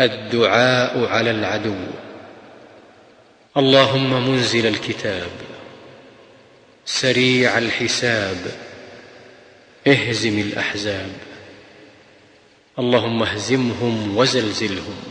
الدعاء على العدو. اللهم منزل الكتاب. سريع الحساب. اهزم الأحزاب. اللهم اهزمهم وزلزلهم.